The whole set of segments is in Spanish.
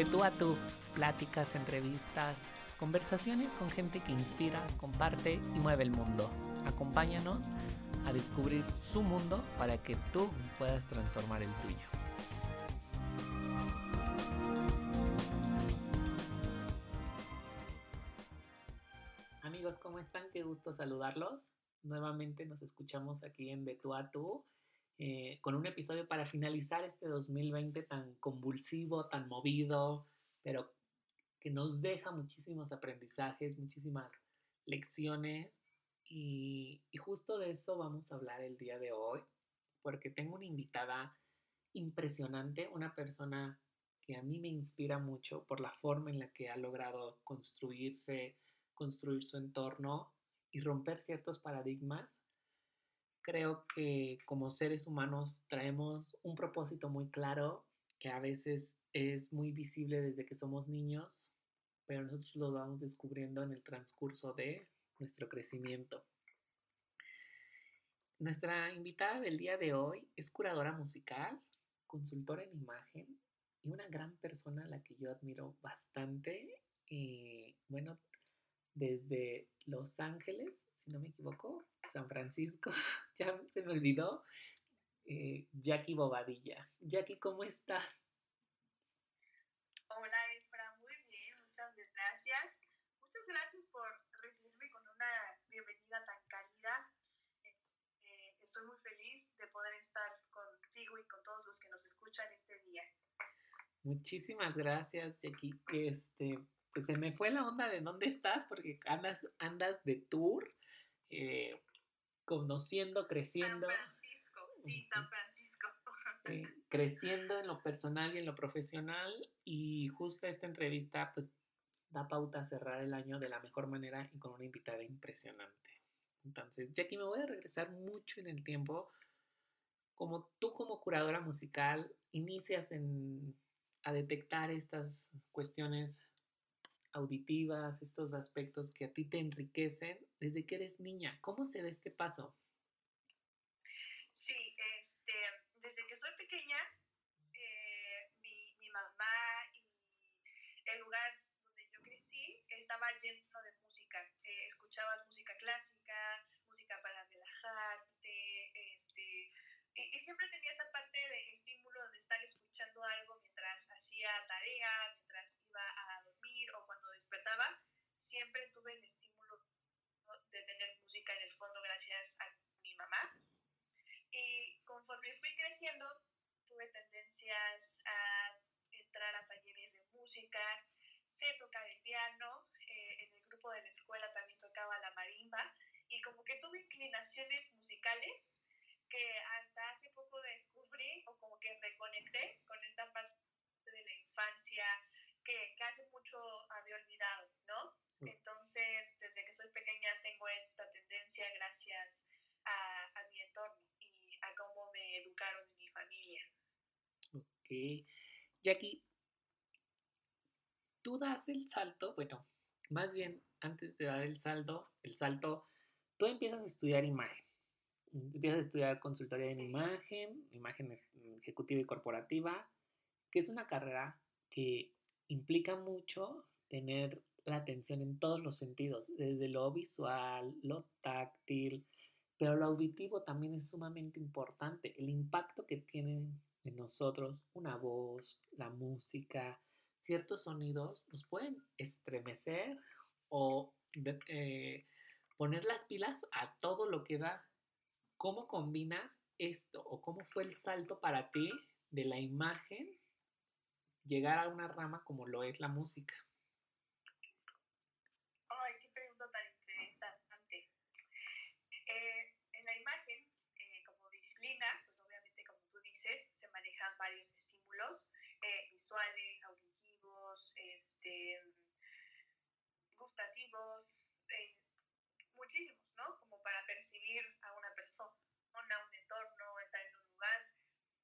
De a tú, pláticas, entrevistas, conversaciones con gente que inspira, comparte y mueve el mundo. Acompáñanos a descubrir su mundo para que tú puedas transformar el tuyo. Amigos, ¿cómo están? Qué gusto saludarlos. Nuevamente nos escuchamos aquí en De a tú. Eh, con un episodio para finalizar este 2020 tan convulsivo, tan movido, pero que nos deja muchísimos aprendizajes, muchísimas lecciones. Y, y justo de eso vamos a hablar el día de hoy, porque tengo una invitada impresionante, una persona que a mí me inspira mucho por la forma en la que ha logrado construirse, construir su entorno y romper ciertos paradigmas creo que como seres humanos traemos un propósito muy claro que a veces es muy visible desde que somos niños, pero nosotros lo vamos descubriendo en el transcurso de nuestro crecimiento. Nuestra invitada del día de hoy es curadora musical, consultora en imagen y una gran persona a la que yo admiro bastante. Y bueno, desde Los Ángeles, si no me equivoco, San Francisco, ya se me olvidó, eh, Jackie Bobadilla. Jackie, ¿cómo estás? Hola, Efra, muy bien, muchas gracias. Muchas gracias por recibirme con una bienvenida tan cálida. Eh, estoy muy feliz de poder estar contigo y con todos los que nos escuchan este día. Muchísimas gracias, Jackie. Este, pues se me fue la onda de dónde estás porque andas, andas de tour. Eh, conociendo, creciendo. San Francisco, sí, San Francisco. Creciendo en lo personal y en lo profesional y justo esta entrevista pues da pauta a cerrar el año de la mejor manera y con una invitada impresionante. Entonces, Jackie, me voy a regresar mucho en el tiempo. Como tú como curadora musical inicias en, a detectar estas cuestiones auditivas, estos aspectos que a ti te enriquecen desde que eres niña. ¿Cómo se da este paso? Sí, este, desde que soy pequeña, eh, mi, mi, mamá y el lugar donde yo crecí estaba lleno de música. Eh, escuchabas música clásica, música para relajarte, este, y, y siempre tenía esta parte de estímulo de estar escuchando algo mientras hacía tarea, mientras iba a dormir o cuando despertaba, siempre tuve el estímulo de tener música en el fondo gracias a mi mamá. Y conforme fui creciendo, tuve tendencias a entrar a talleres de música, sé tocar el piano, eh, en el grupo de la escuela también tocaba la marimba y como que tuve inclinaciones musicales que hasta hace poco descubrí o como que reconecté con esta parte de la infancia que, que hace mucho había olvidado, ¿no? Entonces, desde que soy pequeña tengo esta tendencia gracias a, a mi entorno y a cómo me educaron en mi familia. Ok. Jackie, tú das el salto, bueno, más bien antes de dar el salto, el salto, tú empiezas a estudiar imagen. Empiezas a estudiar consultoría en imagen, imagen ejecutiva y corporativa, que es una carrera que implica mucho tener la atención en todos los sentidos, desde lo visual, lo táctil, pero lo auditivo también es sumamente importante. El impacto que tiene en nosotros una voz, la música, ciertos sonidos nos pueden estremecer o eh, poner las pilas a todo lo que da. ¿Cómo combinas esto o cómo fue el salto para ti de la imagen llegar a una rama como lo es la música? Ay, qué pregunta tan interesante. Eh, en la imagen, eh, como disciplina, pues obviamente, como tú dices, varios estímulos eh, visuales, auditivos, este, gustativos, muchísimos, ¿no? Como para percibir a una persona, un entorno, estar en un lugar.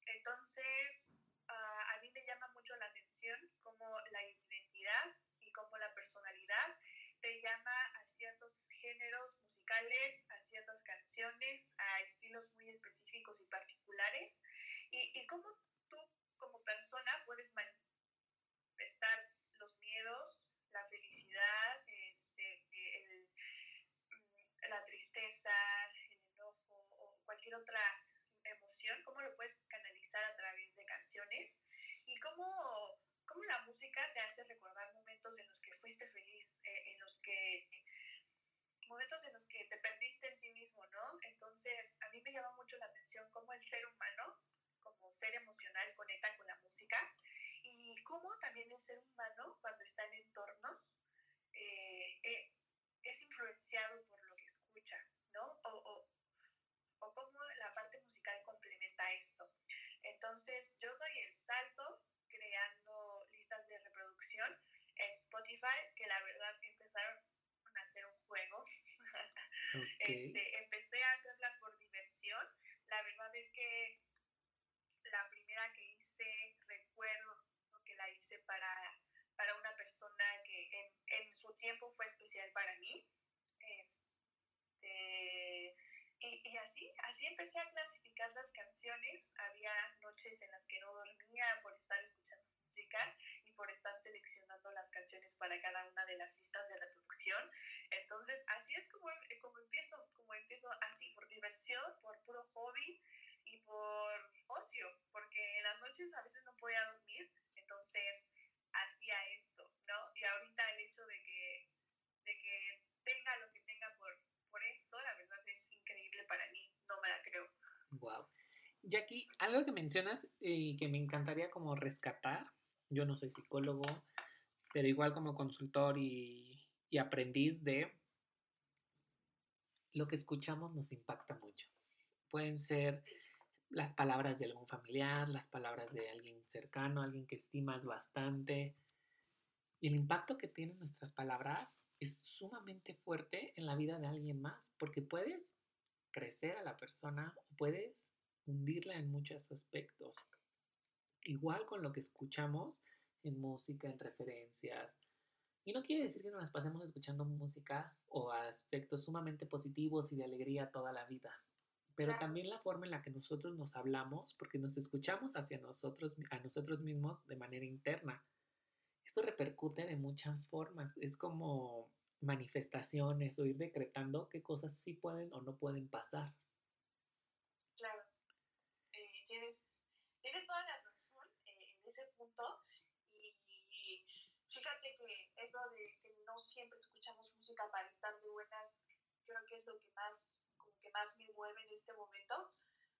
Entonces, uh, a mí me llama mucho la atención cómo la identidad y cómo la personalidad te llama a ciertos géneros musicales, a ciertas canciones, a estilos muy específicos y particulares, y, y cómo tú como persona puedes manifestar los miedos, la felicidad, este, eh, el, mm, la tristeza, el enojo o cualquier otra emoción, cómo lo puedes canalizar a través de canciones y cómo, cómo la música te hace recordar momentos en los que fuiste feliz, eh, en los que momentos en los que te perdiste en ti mismo, ¿no? Entonces, a mí me llama mucho la atención cómo el ser humano como ser emocional, conecta con la música y cómo también el ser humano, cuando está en entornos, eh, eh, es influenciado por lo que escucha, ¿no? O, o, o cómo la parte musical complementa esto. Entonces, yo doy el salto creando listas de reproducción en Spotify, que la verdad empezaron a hacer un juego. Este, empecé a hacerlas por diversión. La verdad es que la primera que hice, recuerdo que la hice para, para una persona que en, en su tiempo fue especial para mí. Este, y, y, así, así empecé a clasificar las canciones. Había noches en las que no dormía por estar escuchando música y por estar seleccionando las canciones para cada una de las listas de reproducción. Entonces, así es como, como empiezo, como empiezo así, por diversión, por puro hobby por ocio, porque en las noches a veces no podía dormir, entonces hacía esto, ¿no? Y ahorita el hecho de que, de que tenga lo que tenga por, por esto, la verdad es increíble para mí, no me la creo. Wow. Jackie, algo que mencionas y que me encantaría como rescatar, yo no soy psicólogo, pero igual como consultor y, y aprendiz de lo que escuchamos nos impacta mucho. Pueden ser las palabras de algún familiar, las palabras de alguien cercano, alguien que estimas bastante. Y el impacto que tienen nuestras palabras es sumamente fuerte en la vida de alguien más, porque puedes crecer a la persona, puedes hundirla en muchos aspectos. Igual con lo que escuchamos en música, en referencias. Y no quiere decir que nos las pasemos escuchando música o aspectos sumamente positivos y de alegría toda la vida, pero claro. también la forma en la que nosotros nos hablamos, porque nos escuchamos hacia nosotros, a nosotros mismos de manera interna. Esto repercute de muchas formas, es como manifestaciones o ir decretando qué cosas sí pueden o no pueden pasar. Claro, eh, tienes, tienes, toda la razón eh, en ese punto y, y fíjate que eso de que no siempre escuchamos música para estar de buenas, creo que es lo que más que más me mueve en este momento,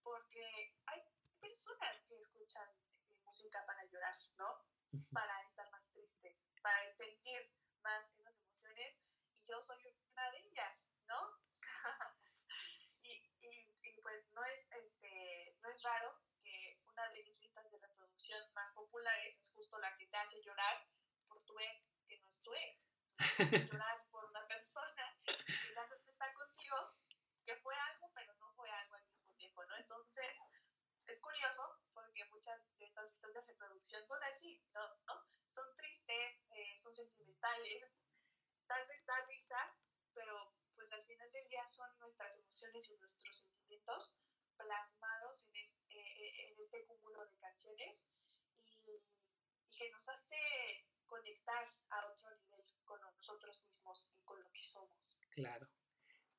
porque hay personas que escuchan música para llorar, ¿no? Para estar más tristes, para sentir más esas emociones, y yo soy una de ellas, ¿no? y, y, y, pues no es, este, no es raro que una de mis listas de reproducción más populares es justo la que te hace llorar por tu ex, que no es tu ex. llorar por una persona que ya no está contigo que fue algo, pero no fue algo al mismo tiempo, ¿no? Entonces, es curioso porque muchas de estas listas de reproducción son así, ¿no? Son tristes, eh, son sentimentales, tal vez da risa, pero pues al final del día son nuestras emociones y nuestros sentimientos plasmados en, es, eh, en este cúmulo de canciones y, y que nos hace conectar a otro nivel con nosotros mismos y con lo que somos. Claro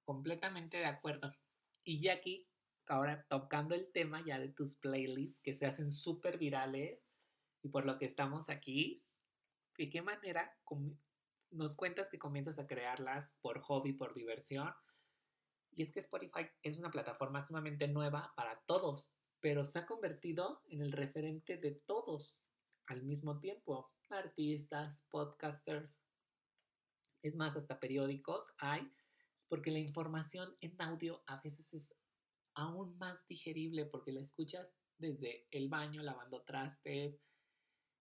completamente de acuerdo. Y Jackie, ahora tocando el tema ya de tus playlists que se hacen súper virales y por lo que estamos aquí, ¿de qué manera nos cuentas que comienzas a crearlas por hobby, por diversión? Y es que Spotify es una plataforma sumamente nueva para todos, pero se ha convertido en el referente de todos al mismo tiempo. Artistas, podcasters, es más, hasta periódicos hay porque la información en audio a veces es aún más digerible porque la escuchas desde el baño, lavando trastes,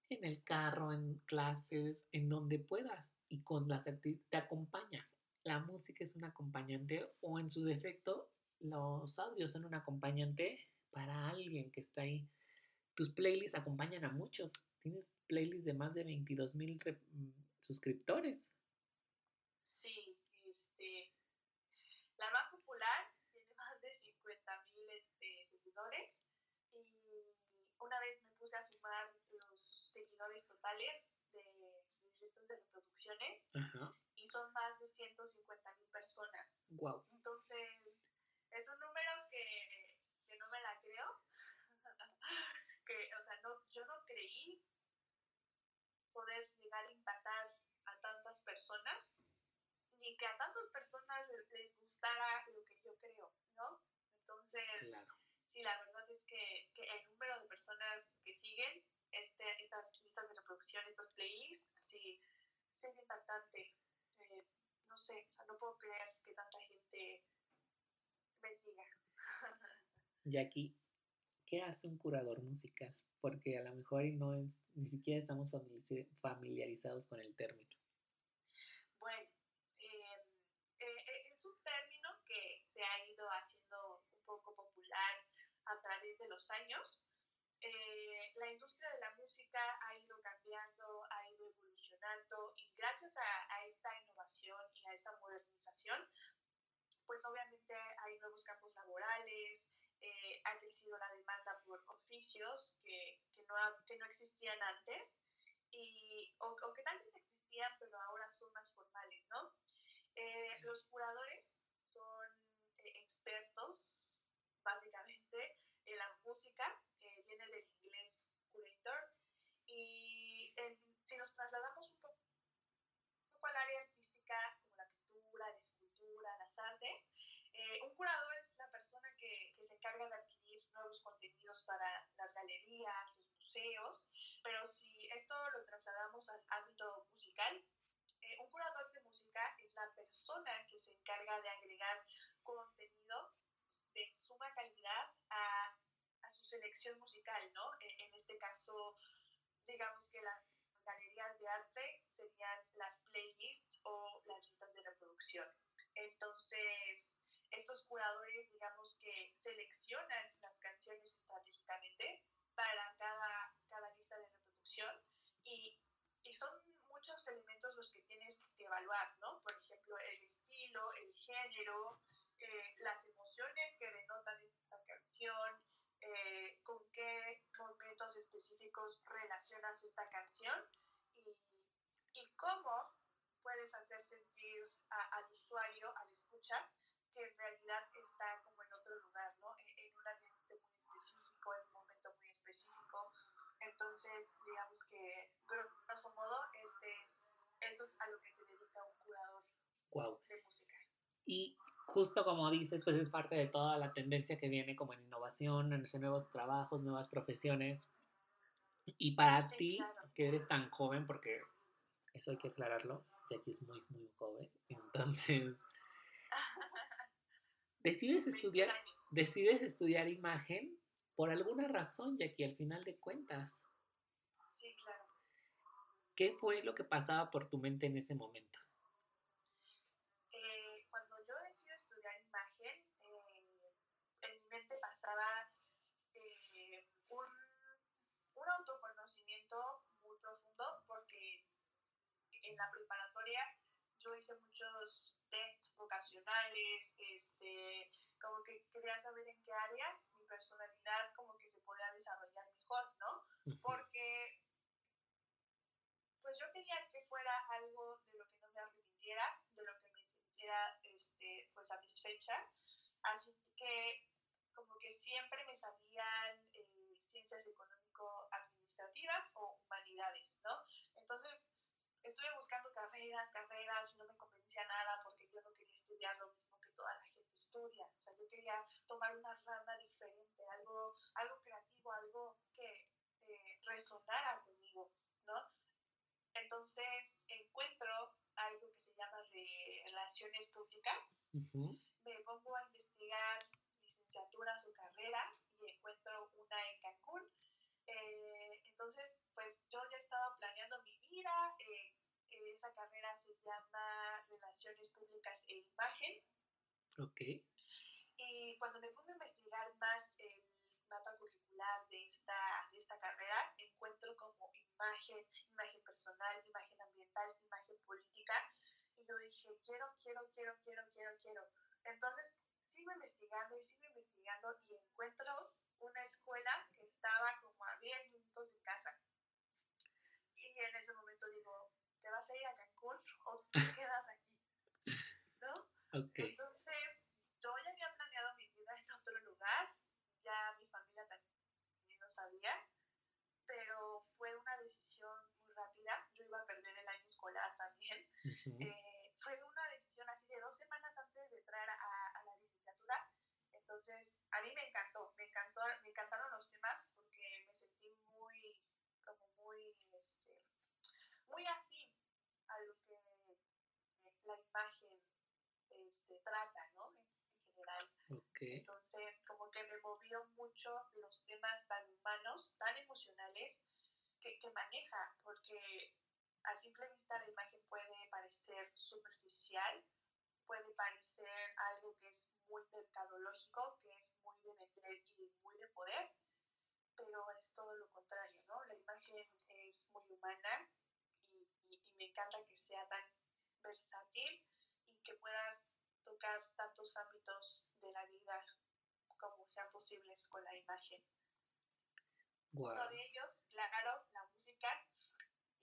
en el carro, en clases, en donde puedas y con las te acompaña. La música es un acompañante o en su defecto los audios son un acompañante para alguien que está ahí. Tus playlists acompañan a muchos. Tienes playlists de más de 22 mil suscriptores. Sí, este, la más popular tiene más de 50 mil este, seguidores y una vez me puse a sumar los seguidores totales de mis listas de reproducciones Ajá. y son más de 150 mil personas. Wow. Entonces, es un número que, que no me la creo. que, o sea, no, yo no creí poder personas, ni que a tantas personas les, les gustara lo que yo creo, ¿no? Entonces, Claro. Sí, la verdad es que, que el número de personas que siguen este, estas listas de reproducción, estos playlists, sí, sí es impactante. Eh, no sé, o sea, no puedo creer que tanta gente me siga. Jackie, ¿qué hace un curador musical? Porque a lo mejor no es, ni siquiera estamos familiariz- familiarizados con el término. Bueno, eh, eh, eh, es un término que se ha ido haciendo un poco popular a través de los años. Eh, la industria de la música ha ido cambiando, ha ido evolucionando y gracias a, a esta innovación y a esta modernización, pues obviamente hay nuevos campos laborales, eh, ha crecido la demanda por oficios que, que, no, que no existían antes y, o, o que tal vez existían pero ahora son más formales, ¿no? Eh, los curadores son eh, expertos, básicamente, música, eh, viene del inglés curator, y en- si nos trasladamos un poco, un poco al área artística, como la pintura, la escultura, las artes, eh, un curador es la persona que, que se encarga de adquirir nuevos contenidos para las galerías, los museos, pero si esto lo trasladamos al ámbito musical, eh, un curador de música es la persona que se encarga de agregar contenido de suma calidad a, selección musical, ¿no? En, en este caso, digamos que las galerías de arte serían las playlists o las listas de reproducción. Entonces, estos curadores, digamos que seleccionan las canciones estratégicamente para cada, cada lista de reproducción y, y son muchos elementos los que tienes que evaluar, ¿no? Por ejemplo, el estilo, el género, eh, las emociones que denotan esta canción, eh, con qué momentos específicos relacionas esta canción y, y cómo puedes hacer sentir a- al usuario, al escuchar, que en realidad está como en otro lugar, ¿no? En, en un ambiente muy específico, en un momento muy específico. Entonces, digamos que, grosso modo, este es, eso es a lo que se dedica un curador Wow. de música. Y justo como dices, pues es parte de toda la tendencia que viene como en innovación, en nuevos trabajos, nuevas profesiones. Y para Sí, ti, claro. que eres tan joven, porque eso hay que aclararlo, Jackie es muy, muy joven, entonces decides 21 estudiar, decides estudiar imagen por alguna razón, Jackie, al final de cuentas. Sí, claro. ¿Qué fue lo que pasaba por tu mente en ese momento? Eh, cuando yo decido estudiar imagen, eh, en mi mente pasaba eh, un, un autoconocimiento muy profundo porque en la preparatoria yo hice muchos tests vocacionales, este, como que quería saber en qué áreas mi personalidad como que se podía desarrollar mejor, ¿no? Porque pues yo quería que fuera algo de lo que no me arrepintiera, de lo que me sintiera este, pues satisfecha, así que como que siempre me salían eh, ciencias económico-administrativas o humanidades, ¿no? Entonces estuve buscando carreras, carreras, y no me convencía nada porque yo no quería estudiar lo mismo que toda la gente estudia, o sea, yo quería tomar una rama diferente, algo, algo creativo, algo que eh, resonara conmigo, ¿no? Entonces encuentro algo que se llama re- relaciones públicas, me pongo a investigar licenciaturas o carreras y encuentro una en Cancún. Eh, entonces, pues yo ya estaba planeando mi vida. eh, esa carrera se llama Relaciones Públicas e Imagen. Ok. Y cuando me pongo a investigar más el mapa curricular de esta, de esta carrera, encuentro como imagen, imagen personal, imagen ambiental, imagen política. Y yo dije, quiero, quiero, quiero, quiero, quiero, quiero. Entonces sigo investigando y sigo investigando y encuentro una escuela que estaba como a 10 minutos de casa. Y en ese momento digo, ¿te vas a ir a Cancún o te quedas aquí? ¿No? Entonces, yo ya había planeado mi vida en otro lugar, ya mi familia también lo sabía, pero fue una decisión muy rápida. Yo iba a perder el año escolar escolar también. Eh, fue una decisión así de dos semanas antes de entrar a, la licenciatura. Entonces, a mí me encantó, me, encantó, me encantaron los temas porque me sentí muy, como muy, este, muy afín a lo que la imagen este, trata, ¿no? En, general. Entonces, como que me movió mucho los temas tan humanos, tan emocionales, que, que maneja, porque a simple vista la imagen puede parecer superficial, puede parecer algo que es muy mercadológico, que es muy de vender y muy de poder, pero es todo lo contrario, ¿no? La imagen es muy humana me encanta que sea tan versátil y que puedas tocar tantos ámbitos de la vida como sean posibles con la imagen. Uno de ellos, claro, la música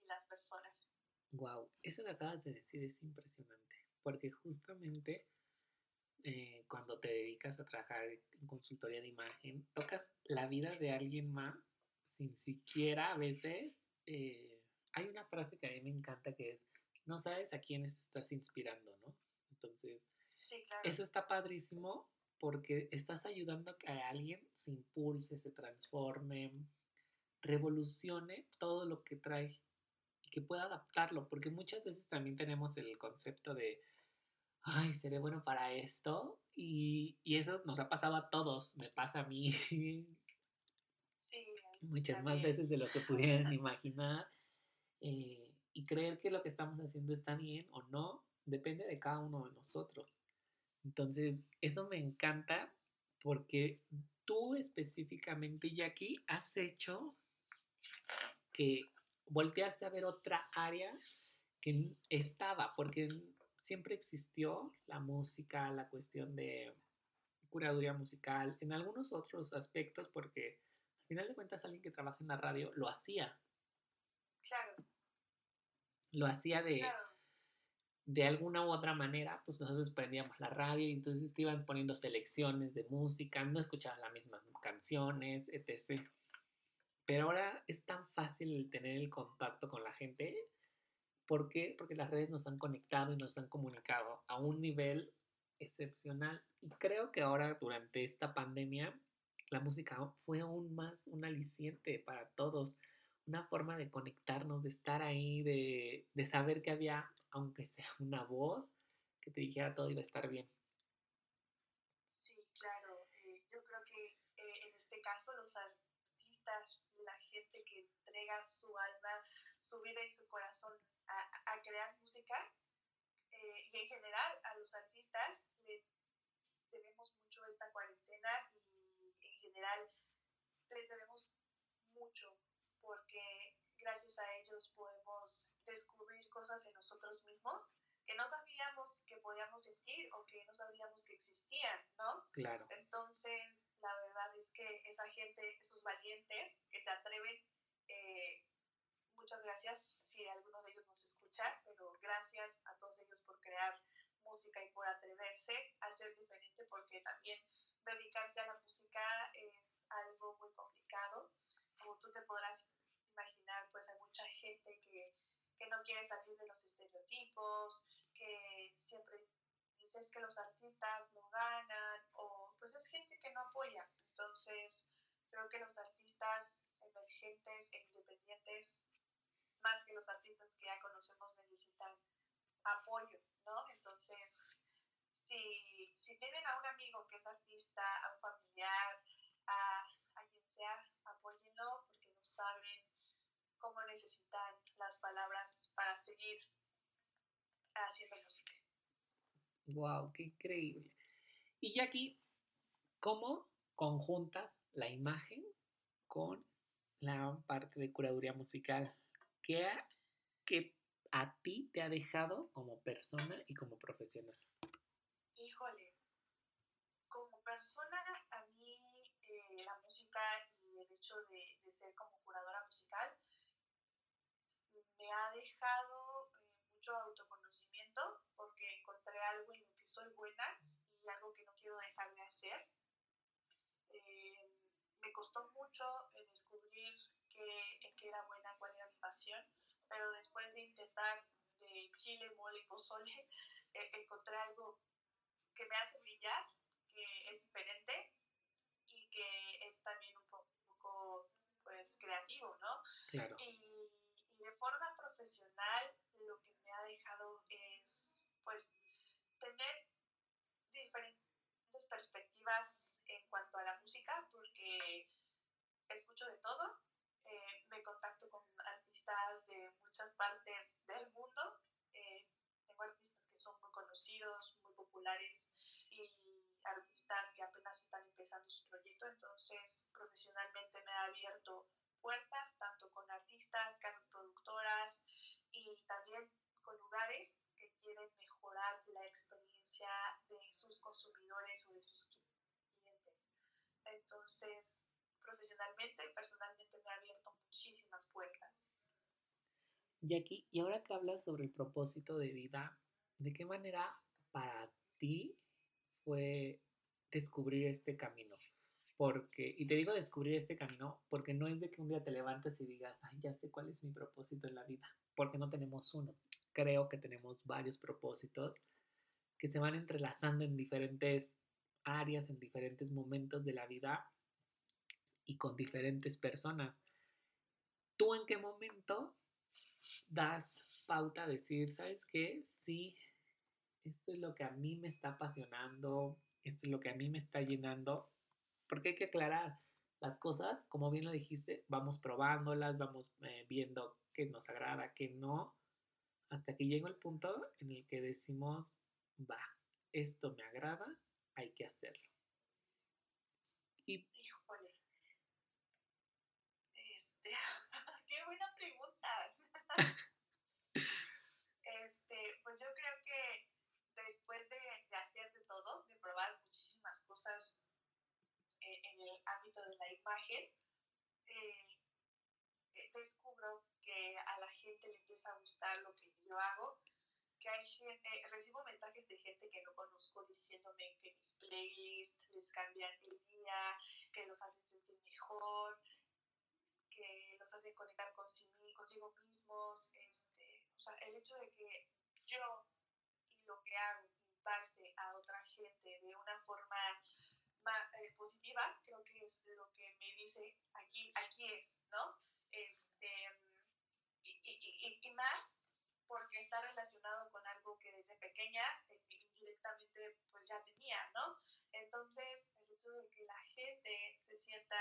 y las personas. Wow, eso que acabas de decir es impresionante, porque justamente eh, cuando te dedicas a trabajar en consultoría de imagen, tocas la vida de alguien más sin siquiera a veces... Eh, hay una frase que a mí me encanta que es, no sabes a quién estás inspirando, ¿no? Entonces, eso está padrísimo porque estás ayudando a que alguien se impulse, se transforme, revolucione todo lo que trae y que pueda adaptarlo, porque muchas veces también tenemos el concepto de, ay, seré bueno para esto, y, eso nos ha pasado a todos, me pasa a mí. muchas más veces de lo que pudieran imaginar. Eh, y creer que lo que estamos haciendo está bien o no, depende de cada uno de nosotros. Entonces, eso me encanta porque tú específicamente, Jackie, has hecho que volteaste a ver otra área que estaba, porque siempre existió la música, la cuestión de curaduría musical, en algunos otros aspectos, porque al final de cuentas alguien que trabaja en la radio lo hacía. Claro. Lo hacía de, de alguna u otra manera, pues nosotros prendíamos la radio y entonces te iban poniendo selecciones de música, no escuchabas las mismas canciones, etc. Pero ahora es tan fácil tener el contacto con la gente. ¿Por qué? Porque las redes nos han conectado y nos han comunicado a un nivel excepcional. Y creo que ahora, durante esta pandemia, la música fue aún más un aliciente para todos. Una forma de conectarnos, de estar ahí, de, de saber que había, aunque sea una voz, que te dijera todo iba a estar bien. Sí, claro. Eh, yo creo que eh, en este caso los artistas la gente que entrega su alma, su vida y su corazón a, crear música. Eh, y en general a los artistas les debemos mucho esta cuarentena y en general les debemos mucho porque gracias a ellos podemos descubrir cosas en nosotros mismos que no sabíamos que podíamos sentir o que no sabíamos que existían, ¿no? Claro. Entonces, la verdad es que esa gente, esos valientes que se atreven, eh, muchas gracias si alguno de ellos nos escucha, pero gracias a todos ellos por crear música y por atreverse a ser diferente, porque también dedicarse a la música es algo muy complicado. Como tú te podrás imaginar, pues hay mucha gente que que no quiere salir de los estereotipos, que siempre dices que los artistas no ganan, o pues es gente que no apoya. Entonces, creo que los artistas emergentes e independientes, más que los artistas que ya conocemos, necesitan apoyo, ¿no? Entonces, si, si tienen a un amigo que es artista, a un familiar, a, a quien sea, apóyenlo porque no saben cómo necesitan las palabras para seguir haciendo música. Wow, qué increíble. Y Jackie, ¿cómo conjuntas la imagen con la parte de curaduría musical? ¿Qué, qué a ti te ha dejado como persona y como profesional? Híjole, como persona, a la música y el hecho de, de ser como curadora musical me ha dejado eh, mucho autoconocimiento porque encontré algo en lo que soy buena y algo que no quiero dejar de hacer. Eh, me costó mucho eh, descubrir qué, en qué era buena, cuál era mi pasión, pero después de intentar chile, mole y pozole, eh, encontré algo que me hace brillar, que es diferente que es también un poco, pues, creativo, ¿no? Claro. Y, y de forma profesional, lo que me ha dejado es, pues, tener diferentes perspectivas en cuanto a la música, porque escucho de todo, eh, me contacto con artistas de muchas partes del mundo, eh, tengo artistas que son muy conocidos, muy populares artistas que apenas están empezando su proyecto, entonces profesionalmente me ha abierto puertas, tanto con artistas, casas productoras y también con lugares que quieren mejorar la experiencia de sus consumidores o de sus clientes. Entonces, profesionalmente y personalmente me ha abierto muchísimas puertas. Jackie, y ahora que hablas sobre el propósito de vida, ¿de qué manera para ti fue descubrir este camino? Porque, y te digo descubrir este camino porque no es de que un día te levantes y digas, ay, ya sé cuál es mi propósito en la vida, porque no tenemos uno. Creo que tenemos varios propósitos que se van entrelazando en diferentes áreas, en diferentes momentos de la vida y con diferentes personas. ¿Tú en qué momento das pauta a decir, sabes qué? Sí, esto es lo que a mí me está apasionando, esto es lo que a mí me está llenando, porque hay que aclarar las cosas, como bien lo dijiste, vamos probándolas, vamos eh, viendo qué nos agrada, qué no, hasta que llega el punto en el que decimos, va, esto me agrada, hay que hacerlo. Y, Híjole. Este, qué buena pregunta. este, pues yo creo que después de, de, hacer de todo, de probar muchísimas cosas eh, en el ámbito de la imagen, eh, eh, descubro que a la gente le empieza a gustar lo que yo hago que hay gente, recibo mensajes de gente que no conozco diciéndome que mis playlists les cambian el día, que los hacen sentir mejor, que los hacen conectar consigo, mismos. Este, o sea, el hecho de que yo y lo que hago impacte a otra gente de una forma más, eh, positiva, creo que es lo que me dice aquí, aquí es, ¿no? Este, y, y, y, y más porque relacionado con algo que desde pequeña eh, indirectamente pues ya tenía, ¿no? Entonces, el hecho de que la gente se sienta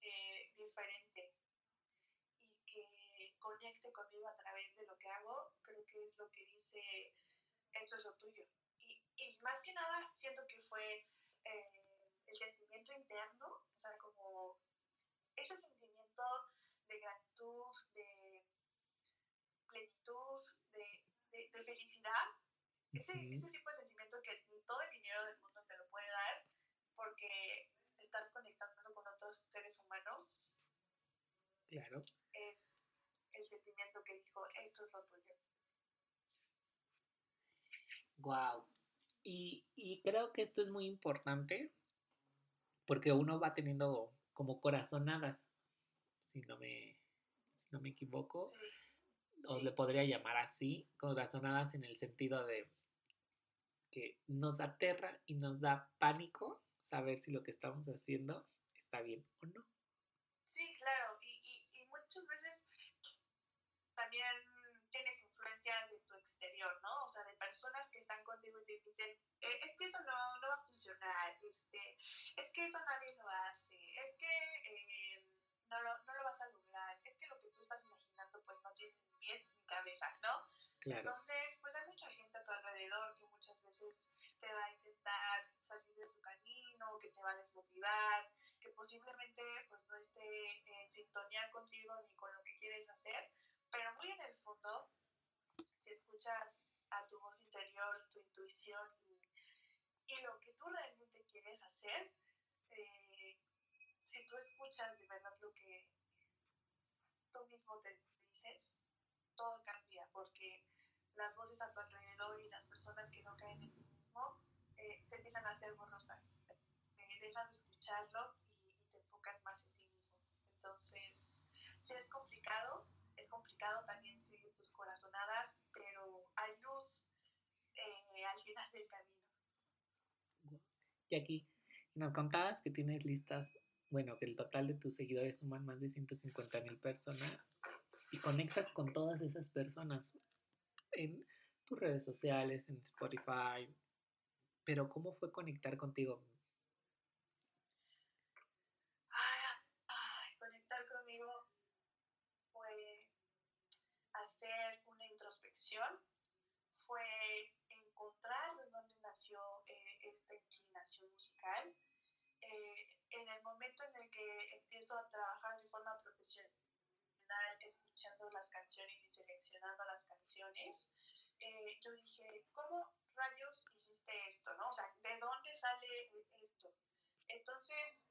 eh, diferente y que conecte conmigo a través de lo que hago, creo que es lo que dice, esto es lo tuyo. Y, más que nada, siento que fue eh, el sentimiento interno, o sea, como ese sentimiento de gratitud, de plenitud, de, felicidad, ese, uh -huh. ese tipo de sentimiento que todo el dinero del mundo te lo puede dar porque estás conectando con otros seres humanos. Claro. Es el sentimiento que dijo, esto es lo tuyo. Wow. Y, y creo que esto es muy importante porque uno va teniendo como corazonadas, si no me, si no me equivoco. Sí os le podría llamar así, corazonadas en el sentido de que nos aterra y nos da pánico saber si lo que estamos haciendo está bien o no. Sí, claro, y, y, y muchas veces también tienes influencias de tu exterior, ¿no? O sea, de personas que están contigo y te dicen, eh, es que eso no, no va a funcionar, este, es que eso nadie lo hace, es que eh, no, lo, no lo vas a lograr, es que lo que tú estás imaginando pues no tiene ni pies ni cabeza, ¿no? Claro. Entonces, pues hay mucha gente a tu alrededor que muchas veces te va a intentar salir de tu camino, que te va a desmotivar, que posiblemente pues no esté en sintonía contigo ni con lo que quieres hacer, pero muy en el fondo, si escuchas a tu voz interior, tu intuición y, y lo que tú realmente quieres hacer, eh, si tú escuchas de verdad lo que tú mismo te dices, todo cambia, porque las voces a tu alrededor y las personas que no creen en ti mismo eh, se empiezan a hacer borrosas. Eh, dejas de escucharlo y, te enfocas más en ti mismo. Entonces, sí es complicado, es es complicado también seguir tus corazonadas, pero hay luz eh, al final del camino. Y aquí nos contabas que tienes listas, bueno, que el total de tus seguidores suman más de 150 mil personas y conectas con todas esas personas en tus redes sociales, en Spotify. Pero ¿cómo fue conectar contigo? Ay, conectar conmigo fue hacer una introspección, fue encontrar de dónde nació eh, esta inclinación musical. Eh, en el momento en el que empiezo a trabajar de forma profesional, escuchando las canciones y seleccionando las canciones, eh, yo dije, ¿cómo rayos hiciste esto? ¿no? O sea, ¿de dónde sale esto? Entonces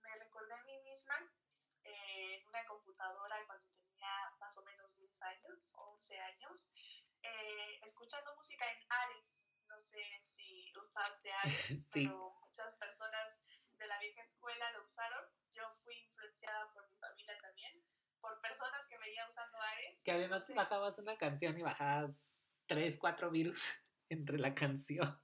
me recordé a mí misma eh, en una computadora cuando tenía más o menos 10 años, 11 años, eh, escuchando música en Ares. No sé si usaste Ares, pero muchas personas de la vieja escuela lo usaron. Yo fui influenciada por mi familia también por personas que veía usando Ares. Que además bajabas una canción y bajabas tres, cuatro virus entre la canción.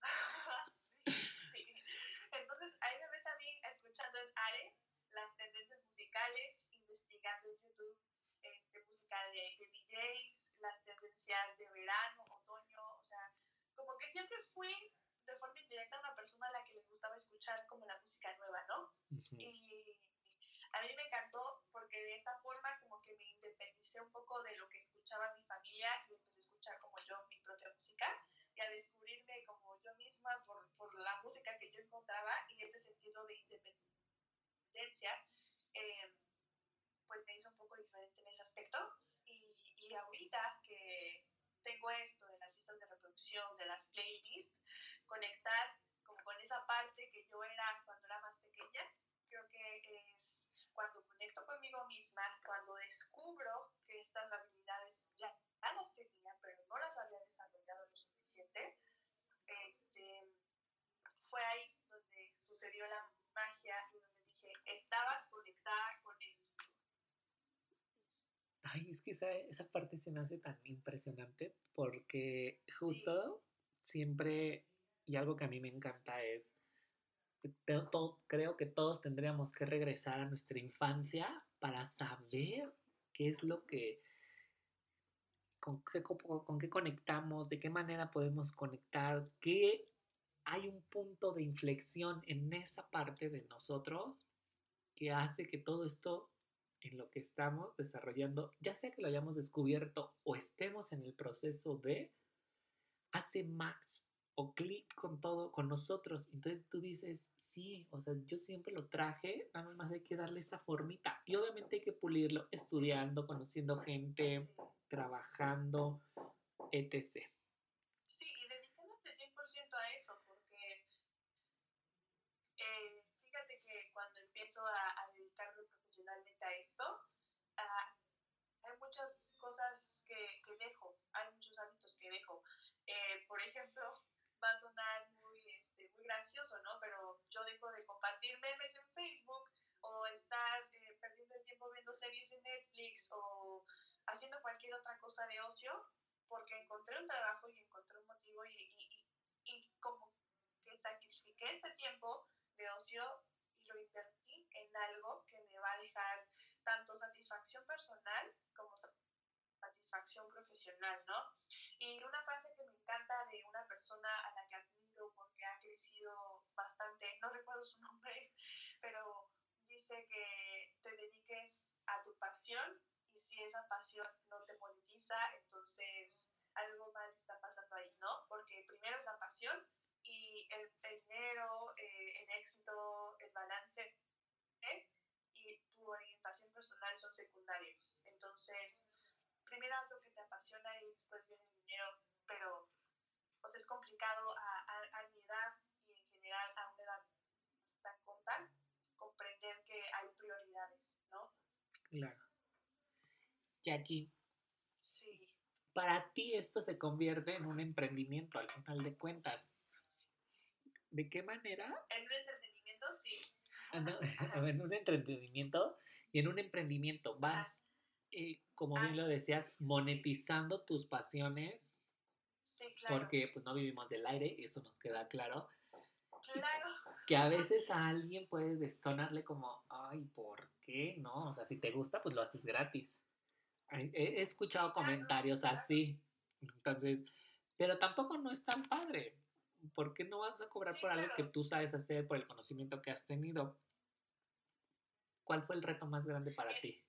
sí, Entonces ahí me ves a mí escuchando en Ares las tendencias musicales, investigando en YouTube este, música de, de DJs, las tendencias de verano, otoño, o sea, como que siempre fui de forma indirecta una persona a la que le gustaba escuchar como la música nueva, ¿no? Y a mí me encantó porque de esta forma como que me independicé un poco de lo que escuchaba mi familia y empecé a escuchar como yo mi propia música y a descubrirme como yo misma por, por la música que yo encontraba y ese sentido de independencia eh, pues me hizo un poco diferente en ese aspecto y, y ahorita que tengo esto de las listas de reproducción, de las playlists, conectar como con esa parte que yo era cuando era más pequeña, creo que es cuando conecto conmigo misma, cuando descubro que estas habilidades ya, las tenía, pero no las había desarrollado lo suficiente, este, fue ahí donde sucedió la magia y donde dije, estabas conectada con esto. Ay, es que esa, esa parte se me hace tan impresionante porque justo siempre, y algo que a mí me encanta es creo que todos tendríamos que regresar a nuestra infancia para saber qué es lo que, con qué, con qué conectamos, de qué manera podemos conectar, que hay un punto de inflexión en esa parte de nosotros que hace que todo esto en lo que estamos desarrollando, ya sea que lo hayamos descubierto o estemos en el proceso de, hace más o clic con todo, con nosotros. Entonces tú dices, sí, o sea, yo siempre lo traje, nada más hay que darle esa formita. Y obviamente hay que pulirlo estudiando, conociendo gente, trabajando, etc. Sí, y dedicándote 100% a eso, porque eh, fíjate que cuando empiezo a, dedicarme profesionalmente a esto, ah, hay muchas cosas que, que, dejo, hay muchos hábitos que dejo. Eh, por ejemplo, va a sonar muy gracioso, ¿no? Pero yo dejo de compartir memes en Facebook o estar eh, perdiendo el tiempo viendo series en Netflix o haciendo cualquier otra cosa de ocio porque encontré un trabajo y encontré un motivo y, y, y como que sacrifiqué este tiempo de ocio y lo invertí en algo que me va a dejar tanto satisfacción personal como satisfacción profesional, ¿no? Y una frase que me encanta de una persona a la que admiro porque ha crecido bastante, no recuerdo su nombre, pero dice que te dediques a tu pasión y si esa pasión no te monetiza, entonces algo mal está pasando ahí, ¿no? Porque primero es la pasión y el, dinero, eh, el éxito, el balance ¿eh? y tu orientación personal son secundarios. Entonces, primero haz lo que te apasiona y después viene el dinero, pero pues es complicado a, a, mi edad y en general a una edad tan corta comprender que hay prioridades, ¿no? Claro. Jackie. Sí. Para ti esto se convierte en un emprendimiento al final de cuentas. ¿De qué manera? En un entretenimiento, sí. Ah, en un entretenimiento y en un emprendimiento vas eh, como bien lo decías, monetizando tus pasiones, Sí, claro. porque pues no vivimos del aire, eso nos queda claro. Claro. Que a veces a alguien puede sonarle como, ay, ¿por qué? No, o sea, si te gusta, pues lo haces gratis. He escuchado claro, comentarios claro. así, entonces, pero tampoco no es tan padre. ¿Por qué no vas a cobrar Sí, por algo que tú sabes hacer, por el conocimiento que has tenido? ¿Cuál fue el reto más grande para ti?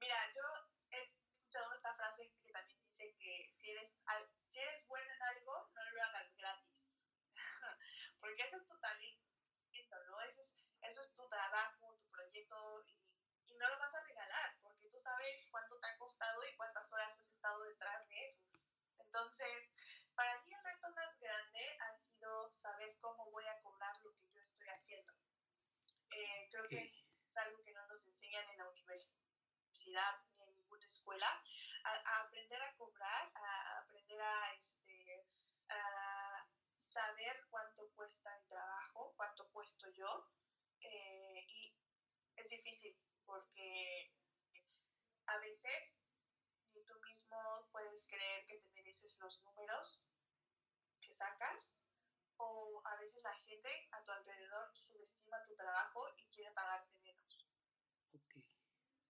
Mira, yo he escuchado esta frase que también dice que si eres, al- si eres bueno en algo, no lo hagas gratis. Porque eso es tu talento, ¿no? Eso es, eso es tu trabajo, tu proyecto y, y no lo vas a regalar porque tú sabes cuánto te ha costado y cuántas horas has estado detrás de eso. Entonces, para mí el reto más grande ha sido saber cómo voy a cobrar lo que yo estoy haciendo. Eh, creo que es algo que no nos enseñan en la universidad ni en ninguna escuela, a, a aprender a cobrar, a, a aprender a, este, a saber cuánto cuesta mi trabajo, cuánto cuesto yo, eh, y es difícil porque a veces ni tú mismo puedes creer que te mereces los números que sacas o a veces la gente a tu alrededor subestima tu trabajo y quiere pagarte menos.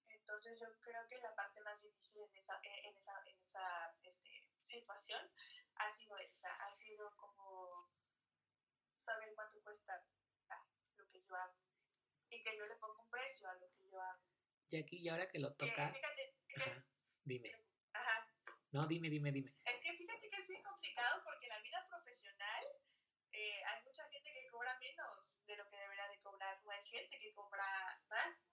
Entonces yo creo que la parte más difícil en esa, en esa, en esa este, situación ha sido esa, ha sido como saber cuánto cuesta lo que yo hago y que yo le pongo un precio a lo que yo hago. Jackie, y ahora que lo tocas, dime. ajá, No, dime, dime, dime. es que fíjate que es bien complicado porque en la vida profesional eh, hay mucha gente que cobra menos de lo que debería de cobrar, o hay gente que cobra más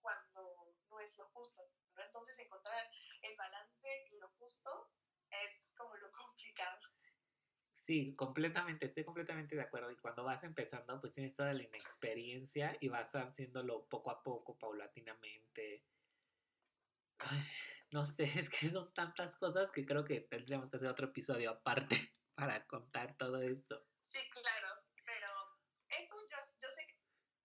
cuando no es lo justo. ¿no? Entonces encontrar el balance y lo justo es como lo complicado. Sí, completamente, estoy completamente de acuerdo. Y cuando vas empezando, pues tienes toda la inexperiencia y vas haciéndolo poco a poco, paulatinamente. Ay, no sé, es que son tantas cosas que creo que tendríamos que hacer otro episodio aparte para contar todo esto. Sí, claro, pero eso yo, yo sé que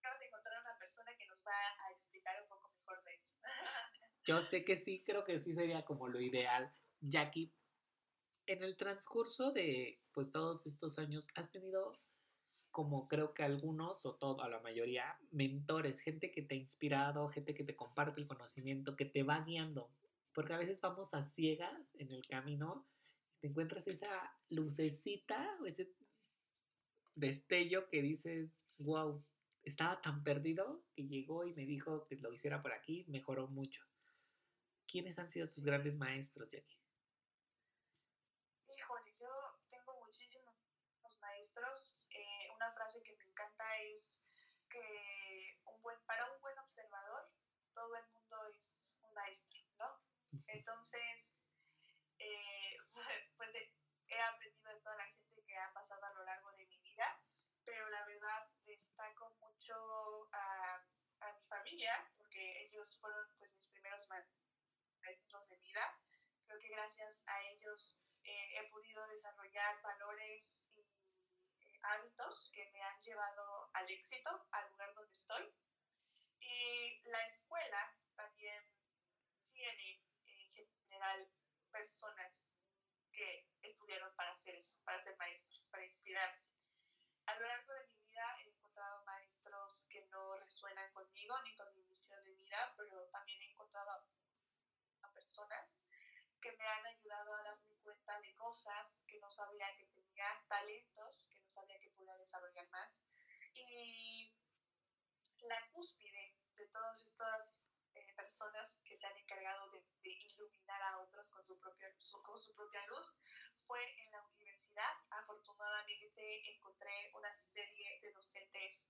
vas a encontrar una persona que nos va a explicar un poco mejor de eso. Yo sé que sí, creo que sí sería como lo ideal. Jackie, en el transcurso de pues todos estos años, ¿has tenido como creo que algunos o todo, a la mayoría, mentores, gente que te ha inspirado, gente que te comparte el conocimiento, que te va guiando? Porque a veces vamos a ciegas en el camino y te encuentras esa lucecita ese destello que dices, wow, estaba tan perdido que llegó y me dijo que lo hiciera por aquí, mejoró mucho. ¿Quiénes han sido tus grandes maestros, Jackie? Híjole, yo tengo muchísimos maestros. Eh, una frase que me encanta es que un buen, para un buen observador, todo el mundo es un maestro, ¿no? Entonces, eh, pues eh, he aprendido de toda la gente que ha pasado a lo largo de mi vida, pero la verdad destaco mucho a, a mi familia, porque ellos fueron pues mis primeros maestros de vida. Creo que gracias a ellos eh, he podido desarrollar valores y eh, hábitos que me han llevado al éxito, al lugar donde estoy. Y la escuela también tiene en general personas que estudiaron para hacer eso, para ser maestros, para inspirarte. A lo largo de mi vida he encontrado maestros que no resuenan conmigo ni con mi misión de vida, pero también he encontrado a personas que me han ayudado a darme cuenta de cosas que no sabía que tenía, talentos que no sabía que podía desarrollar más. Y la cúspide de todas estas eh, personas que se han encargado de, de, iluminar a otros con su, propia, su, con su propia luz fue en la universidad. Afortunadamente encontré una serie de docentes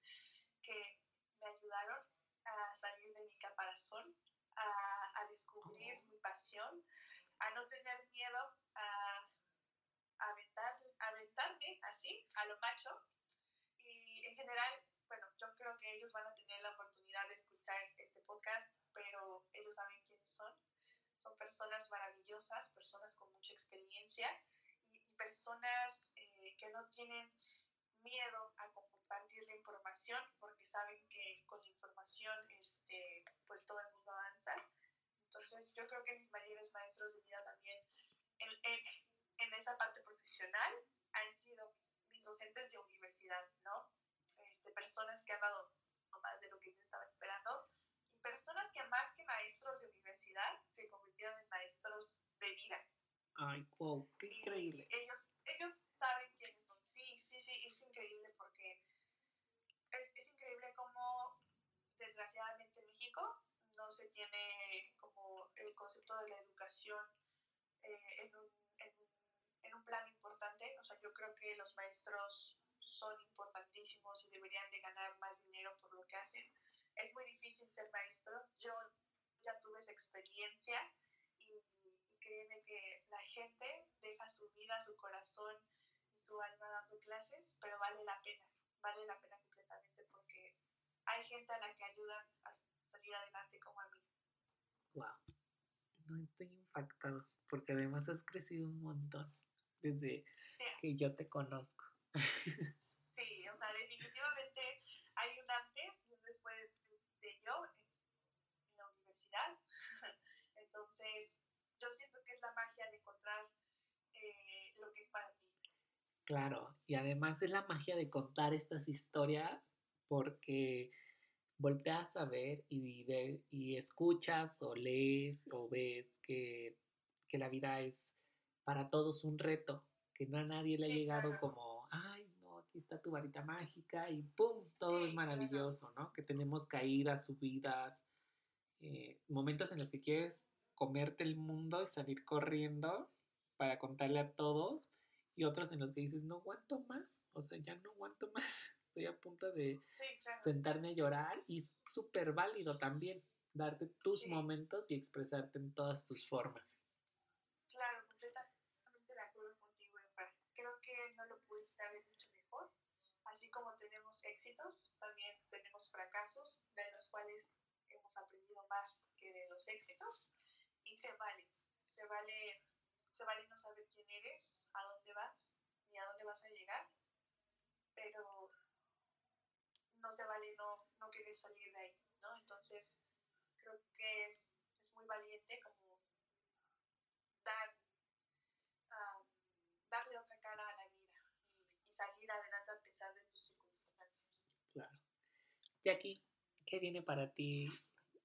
que me ayudaron a salir de mi caparazón, a, a descubrir mi pasión, a no tener miedo a, a, aventar, a aventarme así, a lo macho. Y en general, bueno, yo creo que ellos van a tener la oportunidad de escuchar este podcast, pero ellos saben quiénes son. Son personas maravillosas, personas con mucha experiencia y, y personas eh, que no tienen miedo a compartir la información porque saben que con información este, pues todo el mundo avanza. Entonces yo creo que mis mayores maestros de vida también en, en, en esa parte profesional han sido mis, mis, docentes de universidad, ¿no? Este, personas que han dado más de lo que yo estaba esperando y personas que más que maestros de universidad se convirtieron en maestros de vida. Ay, wow, qué increíble. Ellos, ellos saben quiénes son. Sí, sí, sí, es increíble porque es, es increíble cómo desgraciadamente en México se tiene como el concepto de la educación eh, en, un, en, un, en, un, plan importante. O sea, yo creo que los maestros son importantísimos y deberían de ganar más dinero por lo que hacen. Es muy difícil ser maestro. Yo ya tuve esa experiencia y, y créeme que la gente deja su vida, su corazón y su alma dando clases, pero vale la pena, vale la pena completamente porque hay gente a la que ayudan a salir adelante como a mí. Wow, no estoy impactado porque además has crecido un montón desde sí. que yo te conozco. Sí, o sea, definitivamente hay un antes y un después de yo en, en la universidad. Entonces, yo siento que es la magia de encontrar eh, lo que es para ti. Claro, y además es la magia de contar estas historias porque volteas a ver y, ve, y escuchas o lees o ves que, que, la vida es para todos un reto, que no a nadie le sí, ha llegado claro. como, ay, no, aquí está tu varita mágica y ¡pum! Todo Sí, es maravilloso, ¿no? Que tenemos caídas, subidas, eh, momentos en los que quieres comerte el mundo y salir corriendo para contarle a todos y otros en los que dices, no aguanto más, o sea, ya no aguanto más, estoy a punto de Sí, claro. sentarme a llorar y súper válido también darte tus Sí. momentos y expresarte en todas tus formas. Claro, completamente de acuerdo contigo, Efra. Creo que no lo pudiste haber dicho mejor. Así como tenemos éxitos, también tenemos fracasos, de los cuales hemos aprendido más que de los éxitos. Y se vale, se vale, se vale no saber quién eres, a dónde vas, ni a dónde vas a llegar, pero no se vale no, no querer salir de ahí, ¿no? Entonces, creo que es, es muy valiente como dar, um, darle otra cara a la vida y, y, salir adelante a pesar de tus circunstancias. Claro. Jackie, ¿qué viene para ti?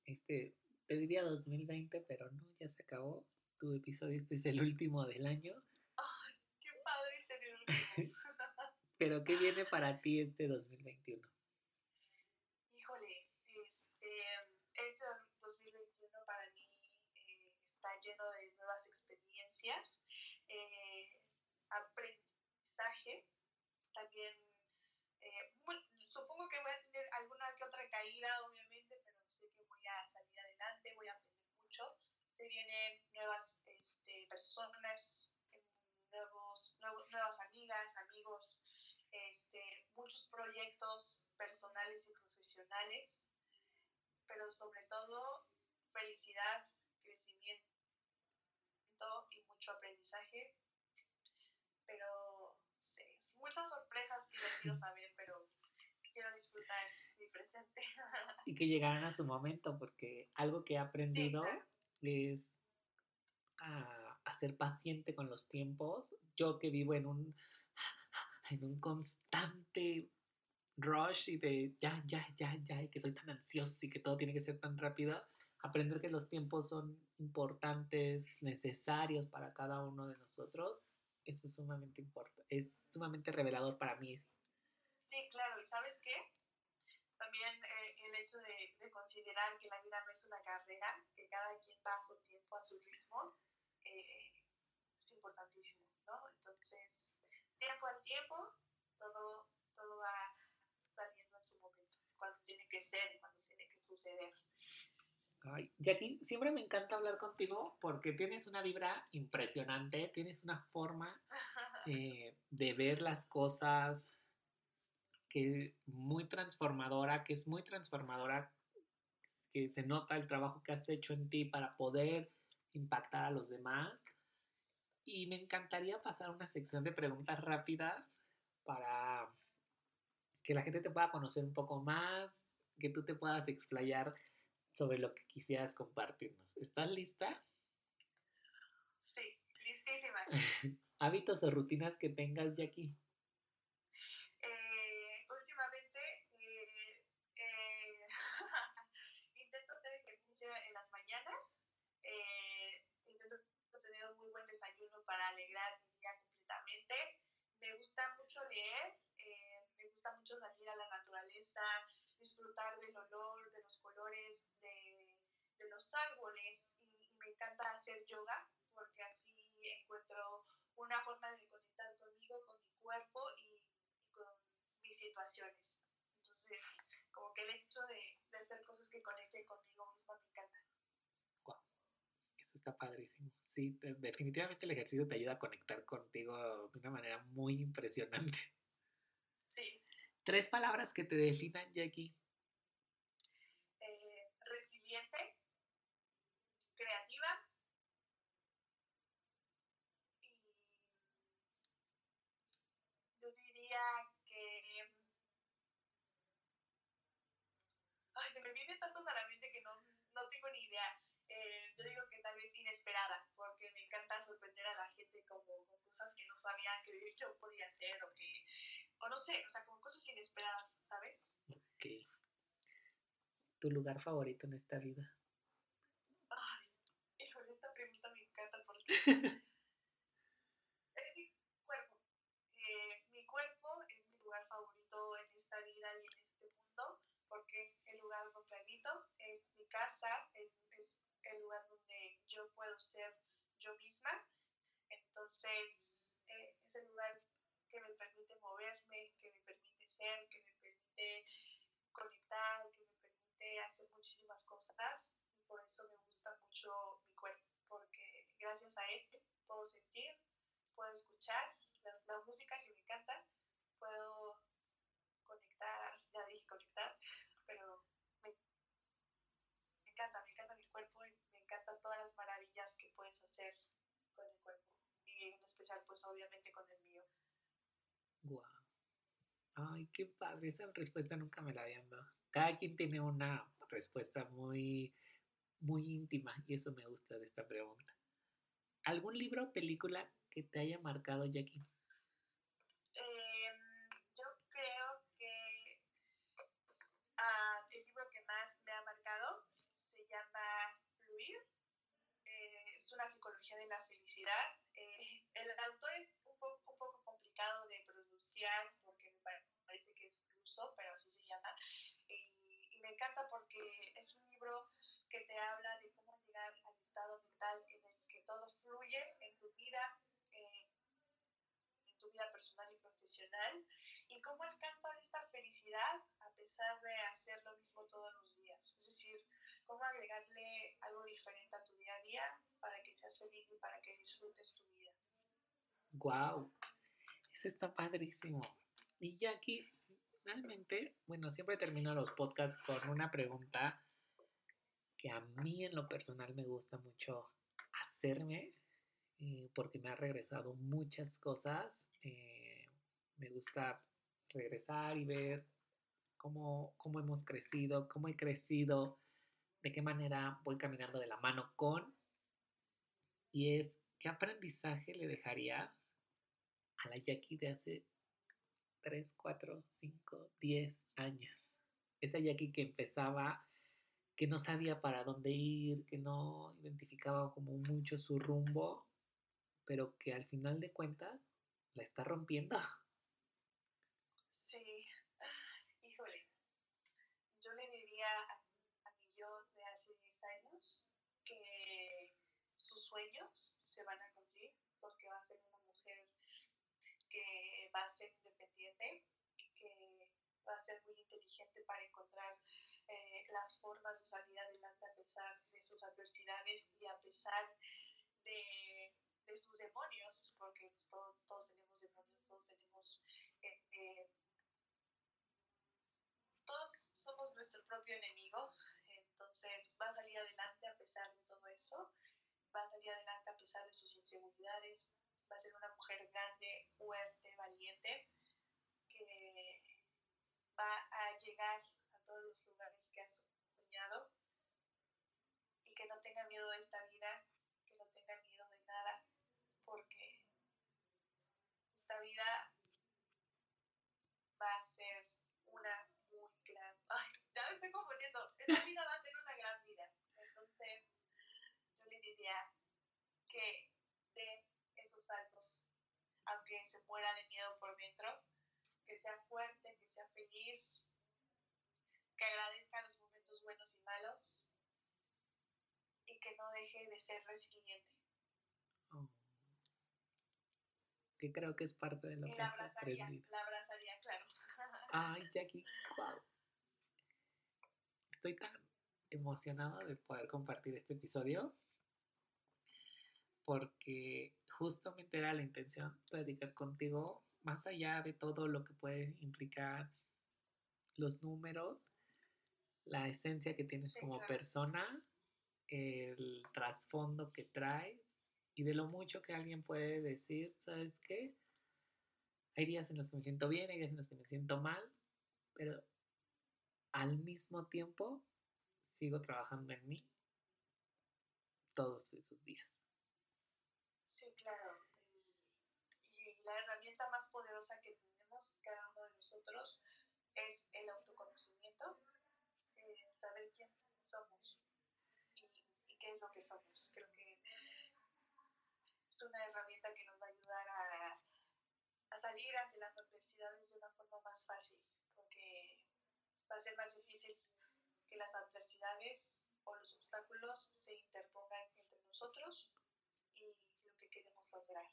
Este, te diría 2020, pero no, ya se acabó. Tu episodio este es el último del año. ¡Ay, qué padre ser el último! pero ¿qué viene para ti este 2021? Híjole, este, este 2021 para mí eh, está lleno de nuevas experiencias, eh, aprendizaje, también eh, supongo que voy a tener alguna que otra caída, obviamente, pero sé que voy a salir adelante, voy a aprender mucho. Se vienen nuevas este, personas, nuevos, nuevos, nuevas amigas, amigos, este, muchos proyectos personales y profesionales, pero sobre todo felicidad, y mucho aprendizaje. Pero sí, muchas sorpresas que yo quiero saber, pero quiero disfrutar mi presente. Y que llegaran a su momento, porque algo que he aprendido Sí, claro. es a, a ser paciente con los tiempos. Yo que vivo en un, en un constante rush y de ya, ya, ya, ya, y que soy tan ansioso y que todo tiene que ser tan rápido, aprender que los tiempos son importantes, necesarios para cada uno de nosotros, eso es sumamente importante, es sumamente revelador para mí. Sí, claro, y ¿sabes qué? También eh, el hecho de, de, considerar que la vida no es una carrera, que cada quien va a su tiempo, a su ritmo, eh, es importantísimo, ¿no? Entonces, tiempo al tiempo, todo, todo va saliendo en su momento, cuando tiene que ser, cuando tiene que suceder. Ay, Jackie, siempre me encanta hablar contigo porque tienes una vibra impresionante, tienes una forma eh, de ver las cosas que muy transformadora, que es muy transformadora, que se nota el trabajo que has hecho en ti para poder impactar a los demás. Y me encantaría pasar una sección de preguntas rápidas para que la gente te pueda conocer un poco más, que tú te puedas explayar sobre lo que quisieras compartirnos. ¿Estás lista? Sí, listísima. Hábitos o rutinas que tengas, Jackie. Eh, últimamente eh, eh, intento hacer ejercicio en las mañanas. eh, intento tener un muy buen desayuno para alegrar mi día completamente. Me gusta mucho leer. eh, me gusta mucho salir a la naturaleza, disfrutar del olor, de los colores, de, de los árboles. Y, me encanta hacer yoga porque así encuentro una forma de conectar conmigo, con mi cuerpo y, con mis situaciones. Entonces, como que el hecho de, hacer cosas que conecten conmigo misma me encanta. Eso está padrísimo. Sí, te- definitivamente el ejercicio te ayuda a conectar contigo de una manera muy impresionante. Tres palabras que te definan, Jackie. eh, resiliente, creativa y yo diría que... Ay, se me vienen tantos a la mente que no, no tengo ni idea. Eh, yo digo que tal vez inesperada, porque me encanta sorprender a la gente como con cosas que no sabía que yo podía hacer o que, o no sé, o sea, como cosas inesperadas, ¿sabes? Ok. ¿Tu lugar favorito en esta vida? Ay, híjole, esta pregunta me encanta porque es mi cuerpo. Eh, mi cuerpo es mi lugar favorito en esta vida y en este mundo porque es el lugar donde habito, es mi casa, es, es el lugar donde yo puedo ser yo misma. Entonces, eh, es el lugar que me permite moverme, que me permite ser, que me permite conectar, que me permite hacer muchísimas cosas por eso me gusta mucho mi cuerpo, porque gracias a él puedo sentir, puedo escuchar la, la música que me encanta, puedo conectar, ya dije conectar, pero me, me encanta, me encanta mi cuerpo y me encantan todas las maravillas que puedes hacer con el cuerpo y en especial pues obviamente con el mío. Guau. Ay, qué padre. Esa respuesta nunca me la habían dado. Cada quien tiene una respuesta muy, muy íntima y eso me gusta de esta pregunta. ¿Algún libro o película que te haya marcado, Jackie? Eh, yo creo que ah, el libro que más me ha marcado se llama Fluir. Eh, es una psicología de la felicidad. Eh, el autor es un poco, porque me parece que es ruso, pero así se llama. Y, y me encanta porque es un libro que te habla de cómo llegar al estado mental en el que todo fluye en tu vida, eh, en tu vida personal y profesional, y cómo alcanzar esta felicidad a pesar de hacer lo mismo todos los días. Es decir, cómo agregarle algo diferente a tu día a día para que seas feliz y para que disfrutes tu vida. Wow, está padrísimo. Y Jackie, finalmente, bueno, siempre termino los podcasts con una pregunta que a mí en lo personal me gusta mucho hacerme, eh, porque me ha regresado muchas cosas. Eh, me gusta regresar y ver cómo, cómo hemos crecido, cómo he crecido, de qué manera voy caminando de la mano con. Y es, ¿qué aprendizaje le dejarías a la Jackie de hace 3, 4, 5, 10 años? Esa Jackie que empezaba, que no sabía para dónde ir, que no identificaba como mucho su rumbo, pero que al final de cuentas la está rompiendo. Sí, híjole, yo le diría a, a mi yo de hace 10 años que sus sueños se van a cumplir porque va a ser una mujer que va a ser independiente, que va a ser muy inteligente para encontrar eh, las formas de salir adelante a pesar de sus adversidades y a pesar de, de sus demonios, porque pues, todos, todos tenemos demonios, todos tenemos... eh, todos somos nuestro propio enemigo, entonces va a salir adelante a pesar de todo eso, va a salir adelante a pesar de sus inseguridades, va a ser una mujer grande, fuerte, valiente, que va a llegar a todos los lugares que has soñado que no tenga miedo de esta vida, que no tenga miedo de nada, porque esta vida va a ser una muy gran... Ay, ya me estoy confundiendo. Esta vida va a ser una gran vida. Entonces, yo le diría que saltos, aunque se muera de miedo por dentro, que sea fuerte, que sea feliz, que agradezca los momentos buenos y malos y que no deje de ser resiliente. Oh. Que creo que es parte de lo Y que la has abrazaría, aprendido. la abrazaría, claro. Ay, Jackie, wow. Estoy tan emocionada de poder compartir este episodio porque justamente era la intención platicar contigo más allá de todo lo que puede implicar los números, la esencia que tienes Sí, como claro. persona, el trasfondo que traes y de lo mucho que alguien puede decir, ¿sabes qué? Hay días en los que me siento bien, hay días en los que me siento mal, pero al mismo tiempo sigo trabajando en mí todos esos días. Y, la herramienta más poderosa que tenemos cada uno de nosotros es el autoconocimiento, el saber quién somos y, qué es lo que somos. Creo que es una herramienta que nos va a ayudar a, a salir ante las adversidades de una forma más fácil, porque va a ser más difícil que las adversidades o los obstáculos se interpongan entre nosotros queremos lograr.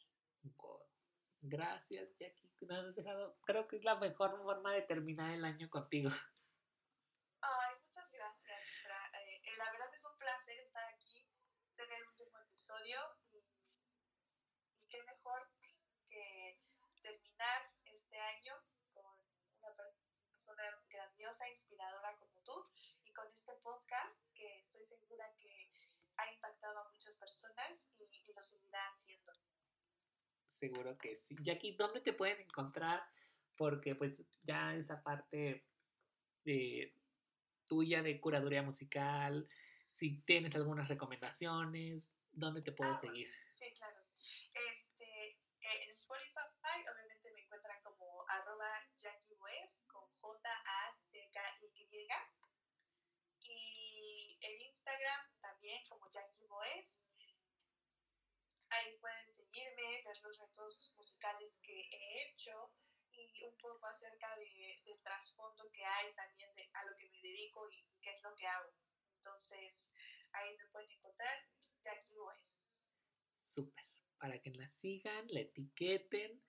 Gracias, Jackie. Nos has dejado, creo que es la mejor forma de terminar el año contigo. Ay, muchas gracias. Eh, eh, la verdad es un placer estar aquí, ser el último episodio y, y qué mejor que terminar este año con una persona grandiosa, inspiradora como tú y con este podcast que estoy segura que ha impactado a muchas personas seguirá haciendo. Seguro que sí. Jackie, ¿dónde te pueden encontrar? Porque pues ya esa parte de tuya de curaduría musical, si tienes algunas recomendaciones, ¿dónde te puedo Ah, seguir? Sí, claro. Este, eh, en Spotify, obviamente me encuentran como arroba Jackie West con J-A-C-K-Y. Y en Instagram también como Jackie Boes. Ahí pueden seguirme, ver los retos musicales que he hecho y un poco acerca de, del trasfondo que hay también de, a lo que me dedico y, qué es lo que hago. Entonces, ahí me pueden encontrar Jackie Boes. Súper. Para que la sigan, la etiqueten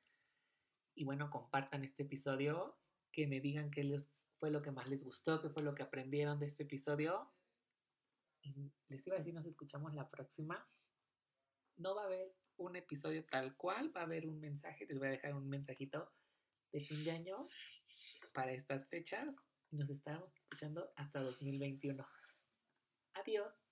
y bueno, compartan este episodio, que me digan qué les fue lo que más les gustó, qué fue lo que aprendieron de este episodio. Y les iba a decir, nos escuchamos la próxima. No va a haber un episodio tal cual, va a haber un mensaje, les voy a dejar un mensajito de fin de año para estas fechas. Nos estaremos escuchando hasta 2021. Adiós.